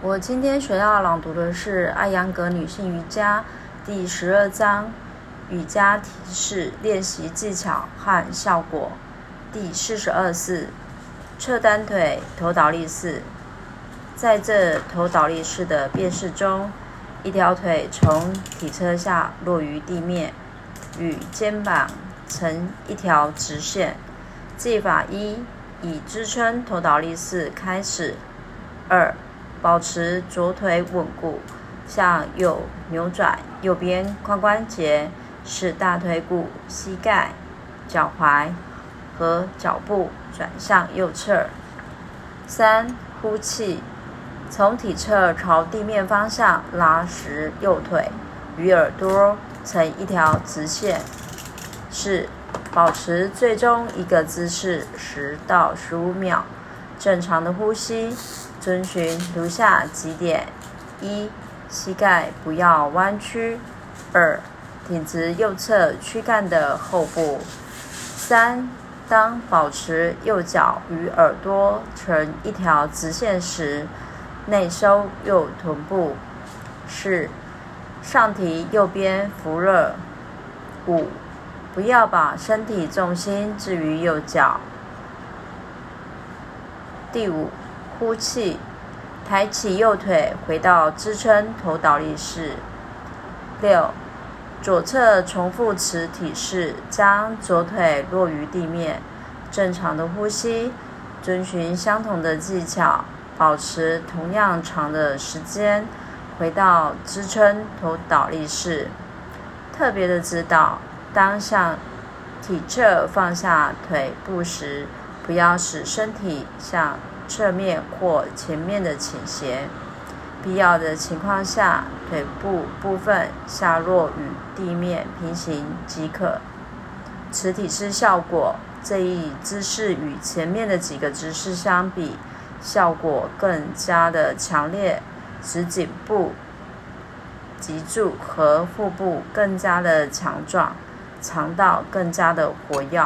我今天学要朗读的是艾扬格女性瑜伽第十二章瑜伽提示练习技巧和效果第四十二式侧单腿头倒立式。在这头倒立式的变式中，一条腿从体侧下落于地面，与肩膀成一条直线。技法一：以支撑头倒立式开始。二保持左腿稳固，向右扭转右边髋关节，使大腿骨、膝盖、脚踝和脚部转向右侧。三、呼气，从体侧朝地面方向拉直右腿，与耳朵成一条直线。四、保持最终一个姿势十到十五秒，正常的呼吸。遵循如下几点：一、膝盖不要弯曲；二、挺直右侧躯干的后部；三、当保持右脚与耳朵成一条直线时，内收右臀部；四、上提右边扶热；五、不要把身体重心置于右脚。第五。呼气，抬起右腿，回到支撑头倒立式。六，左侧重复此体式，将左腿落于地面，正常的呼吸，遵循相同的技巧，保持同样长的时间，回到支撑头倒立式。特别的指导：当向体侧放下腿部时，不要使身体向。侧面或前面的倾斜，必要的情况下，腿部部分下落与地面平行即可。此体式效果，这一姿势与前面的几个姿势相比，效果更加的强烈，使颈部、脊柱和腹部更加的强壮，肠道更加的活跃。